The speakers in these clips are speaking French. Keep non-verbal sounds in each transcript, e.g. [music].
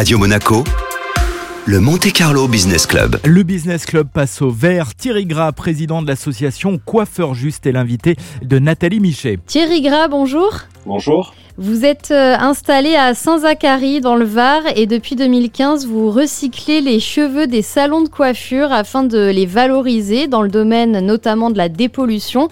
Radio Monaco, le Monte Carlo Business Club. Le Business Club passe au vert. Thierry Gras, président de l'association Coiffeur Juste, est l'invité de Nathalie Michet. Thierry Gras, bonjour. Bonjour. Vous êtes euh, installé à Saint-Zacharie dans le Var et depuis 2015, vous recyclez les cheveux des salons de coiffure afin de les valoriser dans le domaine notamment de la dépollution.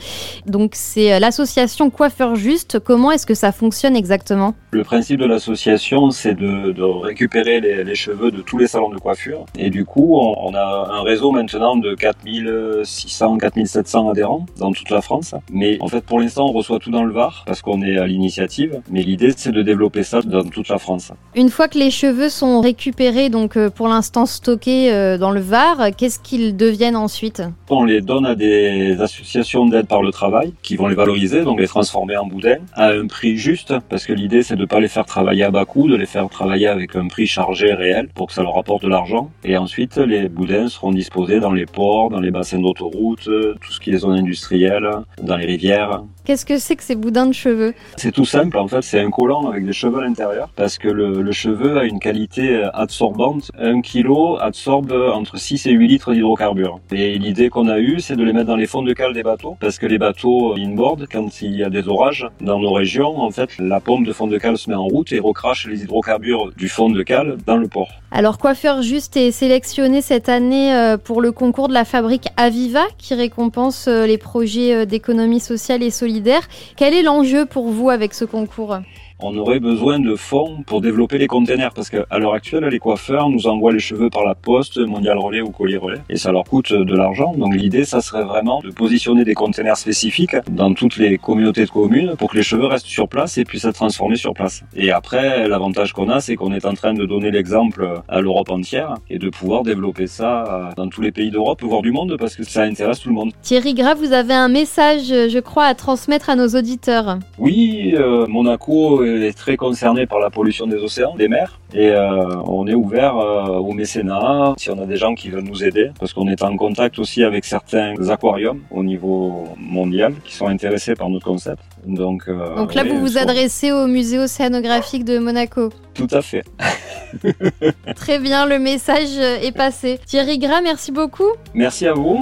Donc c'est euh, l'association Coiffeur Juste. Comment est-ce que ça fonctionne exactement? Le principe de l'association, c'est de, de récupérer les, les, cheveux de tous les salons de coiffure. Et du coup, on, on a un réseau maintenant de 4600, 4700 adhérents dans toute la France. Mais en fait, pour l'instant, on reçoit tout dans le Var parce qu'on est à l'initiative. Mais l'idée, c'est de développer ça dans toute la France. Une fois que les cheveux sont récupérés, donc euh, pour l'instant stockés euh, dans le Var, qu'est-ce qu'ils deviennent ensuite? On les donne à des associations d'aide par le travail qui vont les valoriser, donc les transformer en boudin à un prix juste, parce que l'idée, c'est de ne pas les faire travailler à bas coût, de les faire travailler avec un prix chargé réel pour que ça leur apporte de l'argent. Et ensuite, les boudins seront disposés dans les ports, dans les bassins d'autoroute, tout ce qui est zone industrielle, dans les rivières. Qu'est-ce que c'est que ces boudins de cheveux? C'est tout simple, en fait, c'est un collant avec des cheveux à l'intérieur, parce que le, cheveu a une qualité absorbante. Un kilo absorbe entre 6 et 8 litres d'hydrocarbures. Et l'idée qu'on a eue, c'est de les mettre dans les fonds de cale des bateaux, parce que les bateaux inboard, quand il y a des orages dans nos régions, en fait, la pompe de fond de cale se met en route et recrache les hydrocarbures du fond de cale dans le port. Alors, Coiffeur Juste est sélectionné cette année euh, pour le concours de la fabrique Aviva, qui récompense euh, les projets d'économie sociale et solidaire. Quel est l'enjeu pour vous avec ce concours on aurait besoin de fonds pour développer les containers parce qu'à l'heure actuelle, les coiffeurs nous envoient les cheveux par la poste, mondial relais ou colis relais et ça leur coûte de l'argent. Donc l'idée, ça serait vraiment de positionner des containers spécifiques dans toutes les communautés de communes pour que les cheveux restent sur place et puissent être transformés sur place. Et après, l'avantage qu'on a, c'est qu'on est en train de donner l'exemple à l'Europe entière et de pouvoir développer ça dans tous les pays d'Europe, voire du monde, parce que ça intéresse tout le monde. Thierry Grave, vous avez un message, je crois, à transmettre à nos auditeurs. Oui, euh, Monaco est très concerné par la pollution des océans, des mers, et euh, on est ouvert euh, au mécénat si on a des gens qui veulent nous aider, parce qu'on est en contact aussi avec certains aquariums au niveau mondial qui sont intéressés par notre concept. Donc, euh, Donc là, vous vous adressez au musée océanographique de Monaco. Tout à fait. [laughs] Très bien, le message est passé. Thierry Gras, merci beaucoup. Merci à vous.